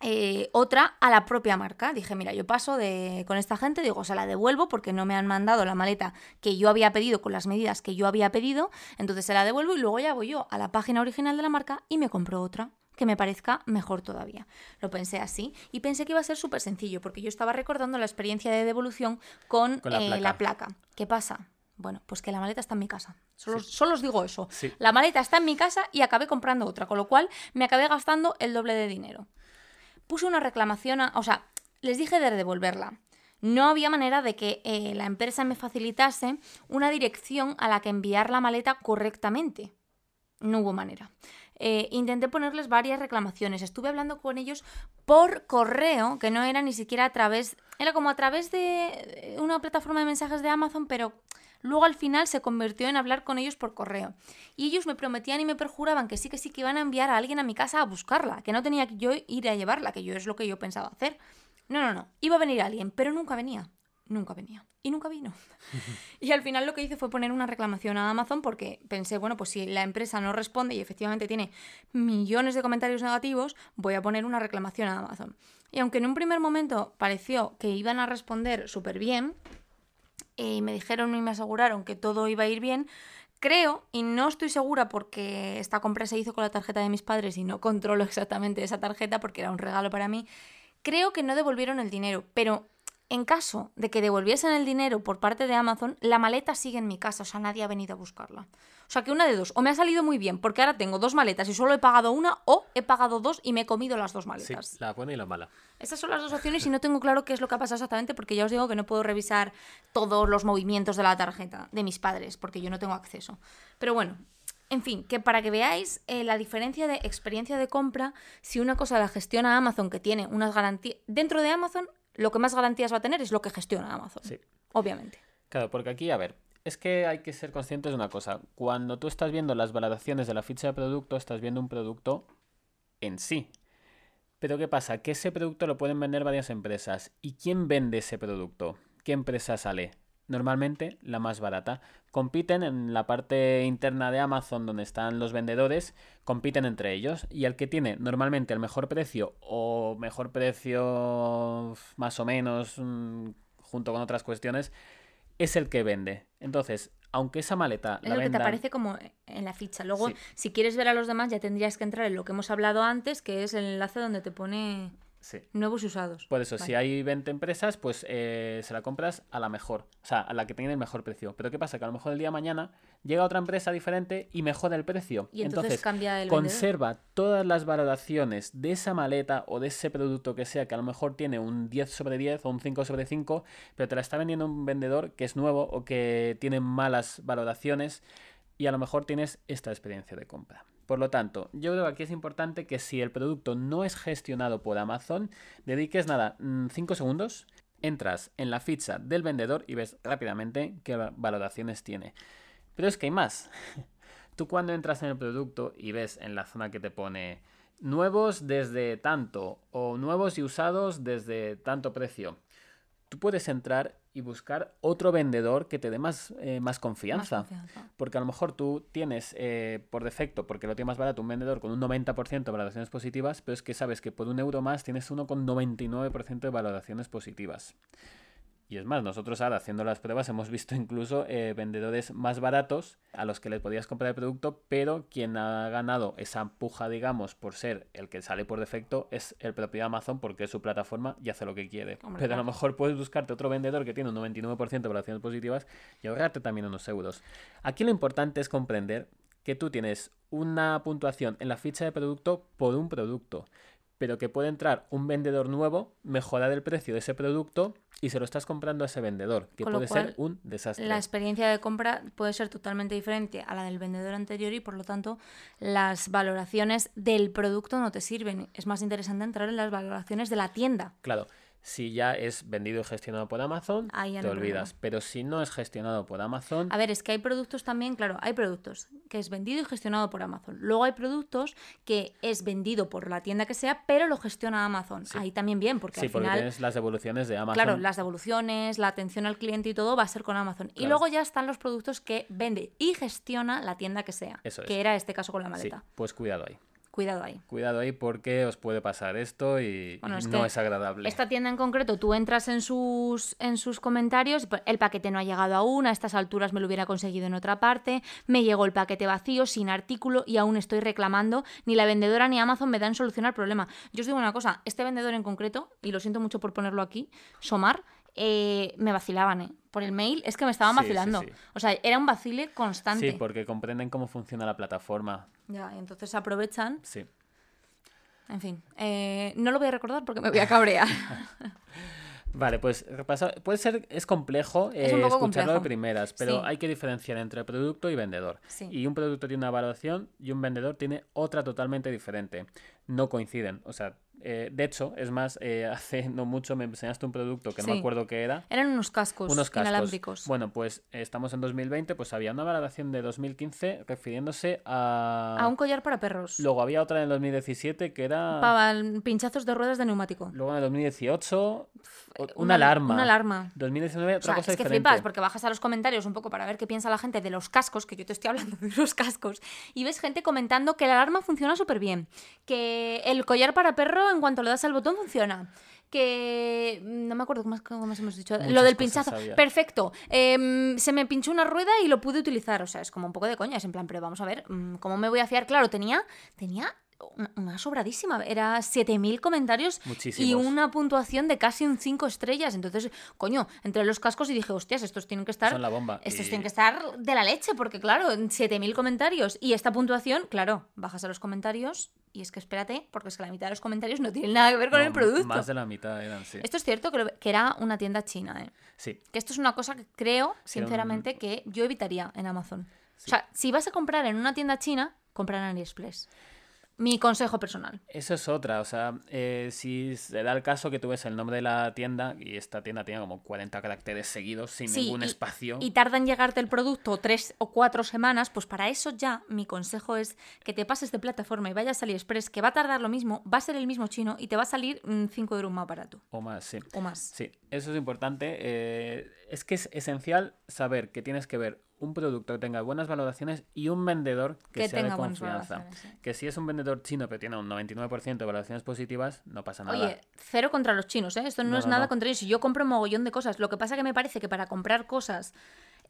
eh, otra a la propia marca. Dije, mira, yo paso de, con esta gente, digo, se la devuelvo porque no me han mandado la maleta que yo había pedido con las medidas que yo había pedido, entonces se la devuelvo y luego ya voy yo a la página original de la marca y me compro otra que me parezca mejor todavía. Lo pensé así y pensé que iba a ser súper sencillo porque yo estaba recordando la experiencia de devolución con, Con la eh, placa. la placa. ¿Qué pasa? Bueno, pues que la maleta está en mi casa. Solo, solo os digo eso. Sí. La maleta está en mi casa y acabé comprando otra, con lo cual me acabé gastando el doble de dinero. Puse una reclamación, a- o sea, les dije de devolverla. No había manera de que eh, la empresa me facilitase una dirección a la que enviar la maleta correctamente. No hubo manera. Eh, intenté ponerles varias reclamaciones. Estuve hablando con ellos por correo, que no era ni siquiera a través. Era como a través de una plataforma de mensajes de Amazon, pero Luego al final se convirtió en hablar con ellos por correo. Y ellos me prometían y me perjuraban que sí, que sí, que iban a enviar a alguien a mi casa a buscarla, que no tenía que yo ir a llevarla, que yo es lo que yo pensaba hacer. No, no, no, iba a venir alguien, pero nunca venía. Nunca venía. Y nunca vino. y al final lo que hice fue poner una reclamación a Amazon porque pensé, bueno, pues si la empresa no responde y efectivamente tiene millones de comentarios negativos, voy a poner una reclamación a Amazon. Y aunque en un primer momento pareció que iban a responder súper bien, y me dijeron y me aseguraron que todo iba a ir bien, creo, y no estoy segura porque esta compra se hizo con la tarjeta de mis padres y no controlo exactamente esa tarjeta porque era un regalo para mí, creo que no devolvieron el dinero, pero en caso de que devolviesen el dinero por parte de Amazon, la maleta sigue en mi casa, o sea, nadie ha venido a buscarla. O sea, que una de dos, o me ha salido muy bien, porque ahora tengo dos maletas y solo he pagado una, o he pagado dos y me he comido las dos maletas. Sí, la buena y la mala. Estas son las dos opciones y no tengo claro qué es lo que ha pasado exactamente, porque ya os digo que no puedo revisar todos los movimientos de la tarjeta de mis padres, porque yo no tengo acceso. Pero bueno, en fin, que para que veáis eh, la diferencia de experiencia de compra, si una cosa la gestiona Amazon, que tiene unas garantías. Dentro de Amazon lo que más garantías va a tener es lo que gestiona Amazon. Sí. Obviamente. Claro, porque aquí, a ver, es que hay que ser conscientes de una cosa. Cuando tú estás viendo las valoraciones de la ficha de producto, estás viendo un producto en sí. Pero ¿qué pasa? Que ese producto lo pueden vender varias empresas. ¿Y quién vende ese producto? ¿Qué empresa sale? Normalmente la más barata. Compiten en la parte interna de Amazon donde están los vendedores, compiten entre ellos. Y el que tiene normalmente el mejor precio o mejor precio más o menos mm, junto con otras cuestiones, es el que vende. Entonces, aunque esa maleta... Es lo que te aparece como en la ficha. Luego, si quieres ver a los demás, ya tendrías que entrar en lo que hemos hablado antes, que es el enlace donde te pone Nuevos y usados. Por eso, si hay 20 empresas, pues eh, se la compras a la mejor, o sea, a la que tiene el mejor precio. Pero ¿qué pasa? Que a lo mejor el día de mañana llega otra empresa diferente y mejora el precio. Y entonces, cambia el conserva todas las valoraciones de esa maleta o de ese producto que sea, que a lo mejor tiene un 10 sobre 10 o un 5 sobre 5, pero te la está vendiendo un vendedor que es nuevo o que tiene malas valoraciones y a lo mejor tienes esta experiencia de compra. Por lo tanto, yo creo que aquí es importante que si el producto no es gestionado por Amazon, dediques nada, 5 mm, segundos, entras en la ficha del vendedor y ves rápidamente qué valoraciones tiene. Pero es que hay más. Tú cuando entras en el producto y ves en la zona que te pone nuevos desde tanto o nuevos y usados desde tanto precio, tú puedes entrar y buscar otro vendedor que te dé más, eh, más, confianza. Porque a lo mejor tú tienes eh, por defecto, porque lo tiene más barato, un vendedor con un 90% de valoraciones positivas, pero es que sabes que por un euro más tienes uno con 99% de valoraciones positivas. Y es más, nosotros ahora haciendo las pruebas hemos visto incluso eh, vendedores más baratos a los que les podías comprar el producto, pero quien ha ganado esa puja, digamos, por ser el que sale por defecto es el propio Amazon porque es su plataforma y hace lo que quiere. pero a lo mejor puedes buscarte otro vendedor que tiene un 99% de valoraciones positivas y ahorrarte también unos euros. Aquí lo importante es comprender que tú tienes una puntuación en la ficha de producto por un producto pero que puede entrar un vendedor nuevo, mejorar el precio de ese producto y se lo estás comprando a ese vendedor, que puede ser un desastre. La experiencia de compra puede ser totalmente diferente a la del vendedor anterior y por lo tanto las valoraciones del producto no te sirven. Es más interesante entrar en las valoraciones de la tienda. Claro. Si ya es vendido y gestionado por Amazon, te olvidas. Pero si no es gestionado por Amazon. A ver, es que hay productos también, claro, hay productos que es vendido y gestionado por Amazon. Luego hay productos que es vendido por la tienda que sea, pero lo gestiona Amazon. Ahí también bien, porque sí, al porque final. tienes las devoluciones de Amazon. Claro, las devoluciones, la atención al cliente y todo va a ser con Amazon. Y luego ya están los productos que vende y gestiona la tienda que sea. Eso es. Que era este caso con la maleta. pues cuidado ahí. Cuidado ahí. Cuidado ahí porque os puede pasar esto y no es agradable. Esta tienda en concreto, tú entras en sus, en sus comentarios, el paquete no ha llegado aún, a estas alturas me lo hubiera conseguido en otra parte, me llegó el paquete vacío, sin artículo y aún estoy reclamando, ni la vendedora ni Amazon me dan solución al problema. Yo os digo una cosa, este vendedor en concreto, y lo siento mucho por ponerlo aquí, Somar, eh, me vacilaban, ¿eh? Por el mail es que me estaban vacilando. O sea, era un vacile constante. Sí, porque comprenden cómo funciona la plataforma. Ya, y entonces aprovechan. Sí. En fin, eh, no lo voy a recordar porque me voy a cabrear. Vale, pues repasa. Puede ser, es complejo eh, escucharlo de primeras, pero hay que diferenciar entre producto y vendedor. Y un producto tiene una valoración y un vendedor tiene otra totalmente diferente. No coinciden. O sea, Eh, de hecho, es más, eh, hace no mucho me enseñaste un producto que no me acuerdo qué era. Eran unos cascos, Unos cascos. inalámbricos. Bueno, pues eh, estamos en 2020, pues había una valoración de 2015 refiriéndose a... A un collar para perros. Luego había otra en el 2017 que era... Para pinchazos de ruedas de neumático. Luego en el 2018, o- una, Una- alarma. Una alarma. 2019, O otra sea, cosa es que diferente. flipas porque bajas a los comentarios un poco para ver qué piensa la gente de los cascos, que yo te estoy hablando de los cascos, y ves gente comentando que la alarma funciona súper bien, que el collar para perro en cuanto le das al botón funciona. Que mm, no me acuerdo cómo más, cómo más hemos dicho. Muchas Lo del pinchazo. Perfecto. Em, se me pinchó una rueda y lo pude utilizar. O sea, es como un poco de coña. Es en plan, pero vamos a ver, mm, ¿cómo me voy a fiar? Claro, tenía, tenía una, una sobradísima. Era 7.000 comentarios y una puntuación de casi un 5 estrellas. Entonces, coño, entre los cascos y dije, hostias, estos tienen que estar. Son la bomba. Estos Y- tienen que estar de la leche, porque claro, 7.000 comentarios y esta puntuación, claro, bajas a los comentarios y es que espérate, porque es que la mitad de los comentarios no tienen nada que ver con No, el producto. Más de la mitad eran, sí. Esto es cierto que, era una tienda china, ¿eh? Sí, Que esto es una cosa que creo, sinceramente, que yo evitaría en Amazon. Sí. O sea, si vas a comprar en una tienda china, comprar en AliExpress. Mi consejo personal. Eso es otra, o sea, eh, si se da el caso que tú ves el nombre de la tienda y esta tienda tiene como 40 caracteres seguidos sin Sí, ningún y- espacio. y tarda en llegarte el producto tres o cuatro semanas, pues para eso ya mi consejo es que te pases de plataforma y vayas a AliExpress, que va a tardar lo mismo, va a ser el mismo chino y te va a salir 5 euros más barato O más, sí. o más. Sí, eso es importante. eh, es que es esencial saber que tienes que ver un producto que tenga buenas valoraciones y un vendedor que, Que sea tenga de confianza. Que si es un vendedor chino pero tiene un 99% de valoraciones positivas, no pasa nada. Oye, cero contra los chinos, ¿eh? Esto no, No, es no, nada no. contra ellos. Yo compro un mogollón de cosas. Lo que pasa que me parece que para comprar cosas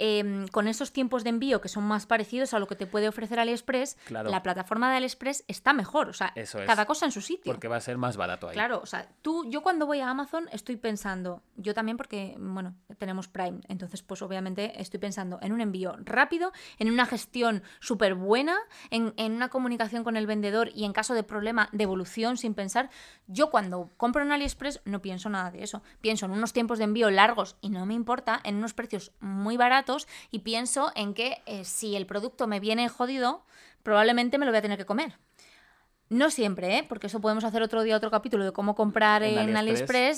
em, con esos tiempos de envío que son más parecidos a lo que te puede ofrecer AliExpress, Claro. la plataforma de AliExpress está mejor. O sea, Eso es. cada cosa en su sitio. porque va a ser más barato ahí. Claro, o sea, tú, yo cuando voy a Amazon estoy pensando, yo también porque, bueno, tenemos Prime, entonces pues obviamente estoy pensando en un envío rápido, en una gestión súper buena, en, en una comunicación con el vendedor y en caso de problema, devolución sin pensar. Yo cuando compro en AliExpress no pienso nada de eso, pienso en unos tiempos de envío largos y no me importa, en unos precios muy baratos y pienso en que eh, si el producto me viene jodido, probablemente me lo voy a tener que comer. No siempre, ¿eh? porque eso podemos hacer otro día otro capítulo de cómo comprar En en, AliExpress.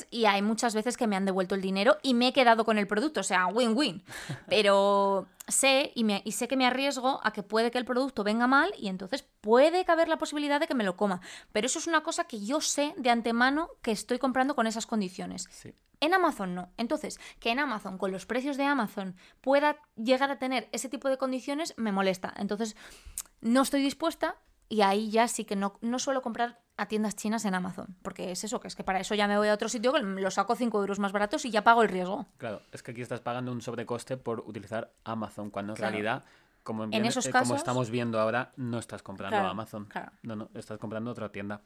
AliExpress y hay muchas veces que me han devuelto el dinero y me he quedado con el producto, o sea, win-win. Pero sé y, me- y sé que me arriesgo a que puede que el producto venga mal y entonces puede caber la posibilidad de que me lo coma. Pero eso es una cosa que yo sé de antemano que estoy comprando con esas condiciones. Sí. En Amazon no. Entonces, que en Amazon, con los precios de Amazon, pueda llegar a tener ese tipo de condiciones, me molesta. Entonces, no estoy dispuesta y ahí ya sí que no, no suelo comprar a tiendas chinas en Amazon. Porque es eso, que es que para eso ya me voy a otro sitio que lo saco 5 euros más baratos y ya pago el riesgo. Claro, es que aquí estás pagando un sobrecoste por utilizar Amazon, cuando en Claro. realidad, como, En bien- esos eh, como casos- estamos viendo ahora, no estás comprando Claro, Amazon. claro. No, no, estás comprando otra tienda.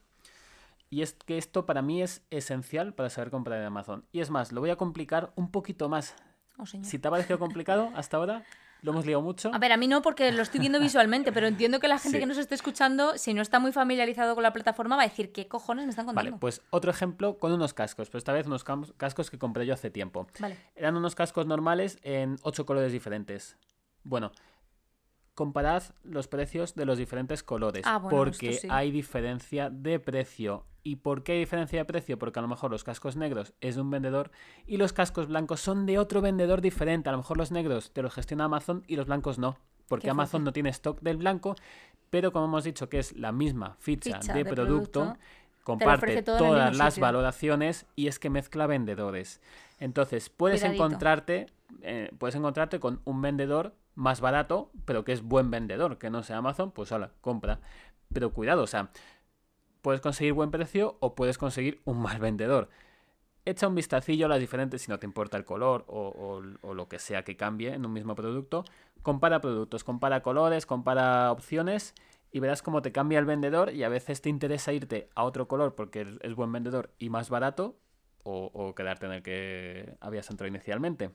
Y es que esto para mí es esencial para saber comprar en Amazon. Y es más, lo voy a complicar un poquito más. Oh. Si te ha parecido complicado hasta ahora, lo hemos liado mucho. A ver, a mí no porque lo estoy viendo visualmente, pero entiendo que la gente Sí. que nos esté escuchando, si no está muy familiarizado con la plataforma, va a decir, ¿qué cojones me están contando? Vale, pues otro ejemplo con unos cascos, pero esta vez unos cascos que compré yo hace tiempo. Vale. Eran unos cascos normales en ocho colores diferentes. Bueno, comparad los precios de los diferentes colores, Ah, bueno, porque sí. hay diferencia de precio. ¿Y por qué hay diferencia de precio? Porque a lo mejor los cascos negros es de un vendedor y los cascos blancos son de otro vendedor diferente. A lo mejor los negros te los gestiona Amazon y los blancos no, porque Amazon no tiene stock del blanco, pero como hemos dicho que es la misma ficha, Ficha de, de producto, producto, comparte todas las sitio. valoraciones y es que mezcla vendedores. Entonces, puedes Cuidadito. encontrarte, eh, puedes encontrarte con un vendedor más barato, pero que es buen vendedor, que no sea Amazon, pues hola, compra. Pero cuidado, o sea, puedes conseguir buen precio o puedes conseguir un mal vendedor. Echa un vistacillo a las diferentes, si no te importa el color o, lo que sea que cambie en un mismo producto. Compara productos, compara colores, compara opciones y verás cómo te cambia el vendedor y a veces te interesa irte a otro color porque es- es buen vendedor y más barato o, o quedarte en el que habías entrado inicialmente.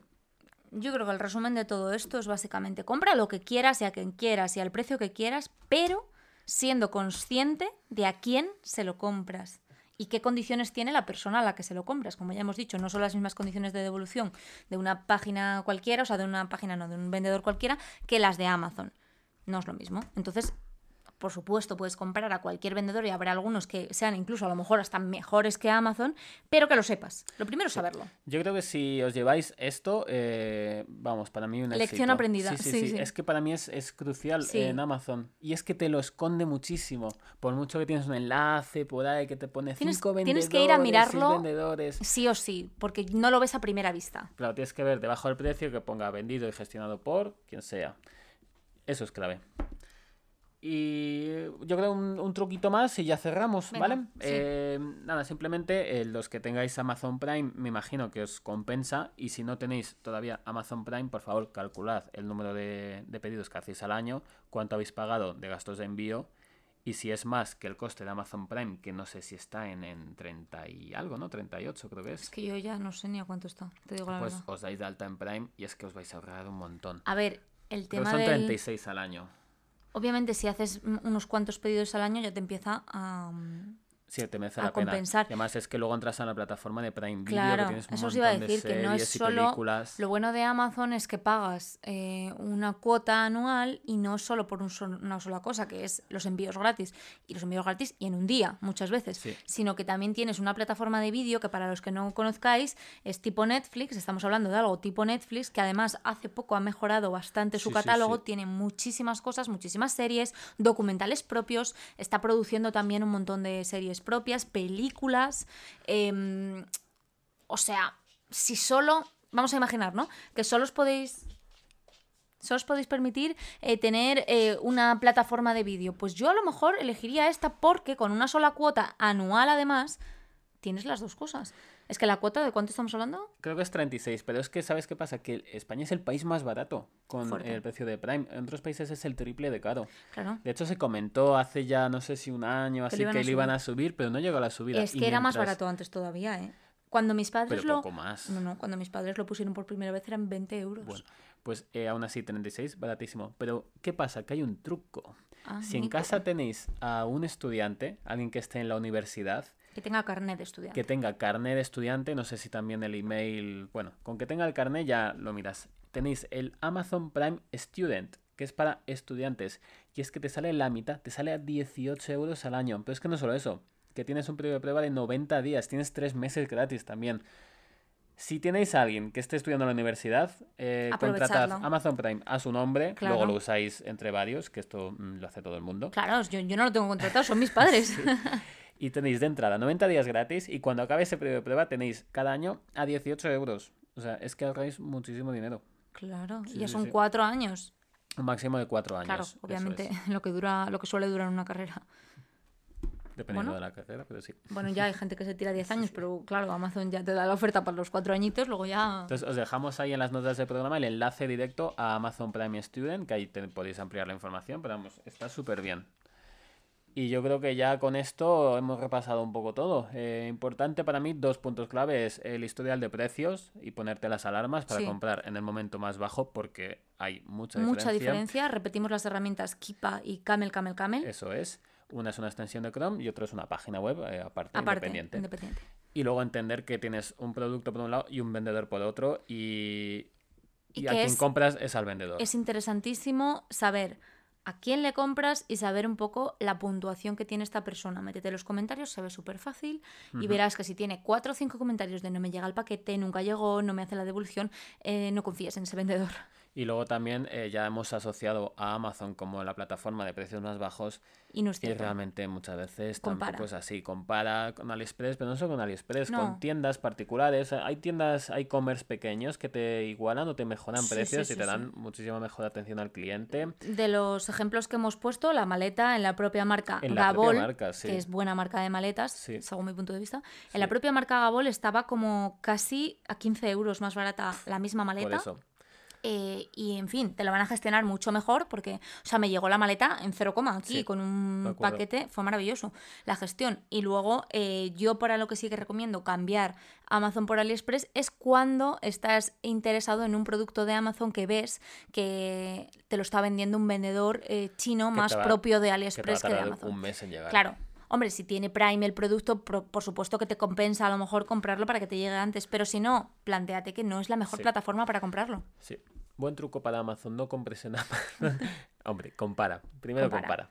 Yo creo que el resumen de todo esto es básicamente compra lo que quieras y a quien quieras y al precio que quieras, pero siendo consciente de a quién se lo compras y qué condiciones tiene la persona a la que se lo compras. Como ya hemos dicho, no son las mismas condiciones de devolución de una página cualquiera, o sea, de una página no, de un vendedor cualquiera, que las de Amazon. No es lo mismo. Entonces, por supuesto, puedes comprar a cualquier vendedor y habrá algunos que sean incluso a lo mejor hasta mejores que Amazon, pero que lo sepas. Lo primero es saberlo. Yo creo que si os lleváis esto, eh, vamos, para mí un Lección aprendida. Sí, sí, sí, Es que para mí es, es crucial en Amazon. Y es que te lo esconde muchísimo. Por mucho que tienes un enlace por ahí que te pone cinco vendedores. Tienes que ir a mirarlo sí o sí, porque no lo ves a primera vista. Claro, tienes que ver debajo del precio que ponga vendido y gestionado por quien sea. Eso es clave. Y yo creo un, un truquito más y ya cerramos, ¿vale? Eh, nada, simplemente eh, los que tengáis Amazon Prime, me imagino que os compensa. Y si no tenéis todavía Amazon Prime, por favor, calculad el número de, pedidos que hacéis al año, cuánto habéis pagado de gastos de envío. Y si es más que el coste de Amazon Prime, que no sé si está en, en 30 y algo, ¿no? 38 creo que es. Es que yo ya no sé ni a cuánto está, te digo la pues verdad. os dais de alta en Prime y es que os vais a ahorrar un montón. A ver, el tema Pero son 36 al año. Obviamente, si haces unos cuantos pedidos al año, ya te empieza a, Sí, te merece la compensar. Y además es que luego entras a la plataforma de Prime Video, claro, que tienes un eso os iba a decir, que no es solo... Lo bueno de Amazon es que pagas eh, una cuota anual y no solo por una sola cosa, que es los envíos gratis. Y los envíos gratis y en un día, muchas veces. Sino que también tienes una plataforma de vídeo que para los que no conozcáis es tipo Netflix, estamos hablando de algo tipo Netflix, que además hace poco ha mejorado bastante su catálogo, tiene muchísimas cosas, muchísimas series, documentales propios, está produciendo también un montón de series propias, películas. Em, o sea, si solo, vamos a imaginar, ¿no? Que solo os podéis... Solo os podéis permitir eh, tener eh, una plataforma de vídeo. Pues yo a lo mejor elegiría esta porque con una sola cuota anual además tienes las dos cosas. Es que la cuota, ¿de cuánto estamos hablando? Creo que es 36, pero es que ¿sabes qué pasa? Que España es el país más barato con el precio de Prime. En otros países es el triple de caro. Claro. De hecho, se comentó hace ya, no sé si un año, así que, le iban a subir, pero no llegó a la subida. Es que era más barato antes todavía, ¿eh? Cuando mis padres pero lo... poco más. No, no, cuando mis padres lo pusieron por primera vez eran 20 euros. Bueno, pues eh, aún así 36, baratísimo. Pero, ¿qué pasa? Que hay un truco. Ah, si en casa tenéis a un estudiante, alguien que esté en la universidad, que tenga carnet de estudiante. Que tenga carnet de estudiante, no sé si también el email. Bueno, con que tenga el carnet ya lo miras. Tenéis el Amazon Prime Student, que es para estudiantes. Y es que te sale la mitad, te sale a 18 euros al año. Pero es que no solo eso, que tienes un periodo de prueba de 90 días, tienes 3 meses gratis también. Si tenéis a alguien que esté estudiando en la universidad, eh, contratad Amazon Prime a su nombre, luego lo usáis entre varios, que esto mm, lo hace todo el mundo. Claro, yo, yo no lo tengo contratado, son mis padres. y tenéis de entrada 90 días gratis y cuando acabe ese periodo de prueba tenéis cada año a 18 euros. O sea, es que ahorráis muchísimo dinero. Claro, y ya son cuatro años. Un máximo de cuatro años. Claro, obviamente lo que dura, lo que suele durar una carrera. Dependiendo de la carrera, pero sí. Bueno, ya hay gente que se tira 10 años, pero claro, Amazon ya te da la oferta para los cuatro añitos, luego ya... Entonces os dejamos ahí en las notas del programa el enlace directo a Amazon Prime Student, que ahí podéis ampliar la información, pero vamos, está súper bien. Y yo creo que ya con esto hemos repasado un poco todo. Eh, importante para mí, dos puntos clave es el historial de precios y ponerte las alarmas para comprar en el momento más bajo porque hay mucha diferencia. Mucha diferencia. Repetimos las herramientas Kipa y Camel, Camel, Camel. Eso es. Una es una extensión de Chrome y otra es una página web eh, aparte, independiente. independiente. Y luego entender que tienes un producto por un lado y un vendedor por otro y, y, a quien compras es al vendedor. Es interesantísimo saber a quién le compras y saber un poco la puntuación que tiene esta persona. Métete en los comentarios, se ve súper fácil y verás que si tiene cuatro o cinco comentarios de no me llega el paquete, nunca llegó, no me hace la devolución, eh, no confíes en ese vendedor. Y luego también eh, ya hemos asociado a Amazon como la plataforma de precios más bajos. Y, no realmente muchas veces tampoco es así. Compara con AliExpress, pero no solo con AliExpress, con tiendas particulares. Hay tiendas, hay commerce pequeños que te igualan o te mejoran precios y te dan muchísima mejor atención al cliente. De los ejemplos que hemos puesto, la maleta en la propia marca Gabol, que es buena marca de maletas, según mi punto de vista. En la propia marca Gabol estaba como casi a 15 euros más barata la misma maleta. Por eso. Eh, y en fin, te lo van a gestionar mucho mejor porque, o sea, me llegó la maleta en cero coma aquí con un paquete, fue maravilloso la gestión. Y luego eh, yo para lo que sí que recomiendo cambiar Amazon por AliExpress es cuando estás interesado en un producto de Amazon que ves que te lo está vendiendo un vendedor eh, chino más propio de AliExpress que, de Amazon. Un mes en llegar. Claro. Hombre, si tiene Prime el producto, por, supuesto que te compensa a lo mejor comprarlo para que te llegue antes, pero si no, planteate que no es la mejor plataforma para comprarlo. Sí. Buen truco para Amazon, no compres en Amazon. Hombre, compara. Primero compara.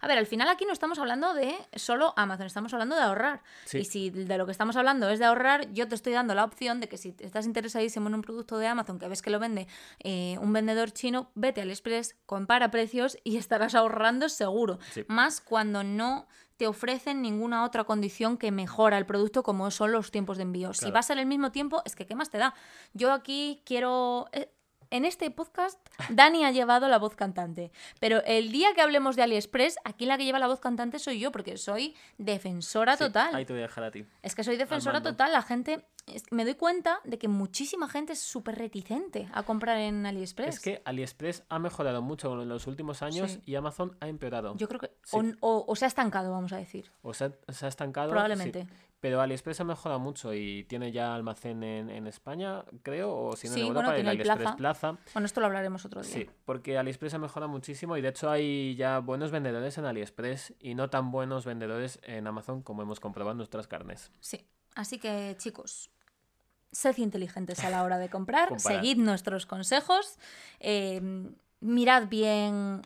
A ver, al final aquí no estamos hablando de solo Amazon, estamos hablando de ahorrar. Sí. Y si de lo que estamos hablando es de ahorrar, yo te estoy dando la opción de que si estás interesadísimo en un producto de Amazon que ves que lo vende eh, un vendedor chino, vete al Express, compara precios y estarás ahorrando seguro. Sí. Más cuando no te ofrecen ninguna otra condición que mejora el producto como son los tiempos de envío. Si va a ser el mismo tiempo, es que ¿qué más te da? Yo aquí quiero... eh, En este podcast, Dani ha llevado la voz cantante. Pero el día que hablemos de AliExpress, aquí la que lleva la voz cantante soy yo, porque soy defensora Sí, total. Ahí te voy a dejar a ti. Es que soy defensora total. La gente. Me doy cuenta de que muchísima gente es súper reticente a comprar en AliExpress. Es que AliExpress ha mejorado mucho en los últimos años Sí. y Amazon ha empeorado. Yo creo que. Sí. O, o- o se ha estancado, vamos a decir. O se ha estancado. Probablemente. Pero AliExpress ha mejorado mucho y tiene ya almacén en, en España, creo, o si no Sí, en bueno, Europa, tiene el el AliExpress Plaza. Plaza. Bueno, esto lo hablaremos otro día. Sí, porque AliExpress ha mejorado muchísimo y de hecho hay ya buenos vendedores en AliExpress y no tan buenos vendedores en Amazon como hemos comprobado en nuestras carnes. Sí. Así que, chicos, sed inteligentes a la hora de comprar, seguid nuestros consejos, eh, mirad bien.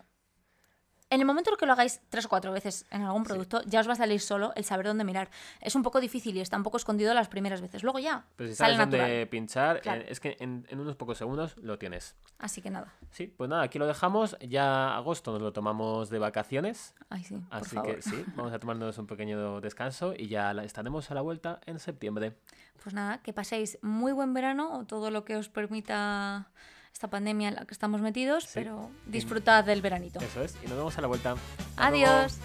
En el momento en que lo hagáis tres o cuatro veces en algún producto, ya os va a salir solo el saber dónde mirar. Es un poco difícil y está un poco escondido las primeras veces. Luego ya Pero si sale sabes dónde natural. pinchar, Claro. eh, es que en, en unos pocos segundos lo tienes. Así que nada. Sí, pues nada, aquí lo dejamos. Ya agosto nos lo tomamos de vacaciones. Ay, sí, por Así favor. que sí, vamos a tomarnos un pequeño descanso y ya estaremos a la vuelta en septiembre. Pues nada, que paséis muy buen verano o todo lo que os permita esta pandemia en la que estamos metidos, Sí. pero disfrutad del veranito. Eso es, y nos vemos a la vuelta. Hasta luego. Adiós.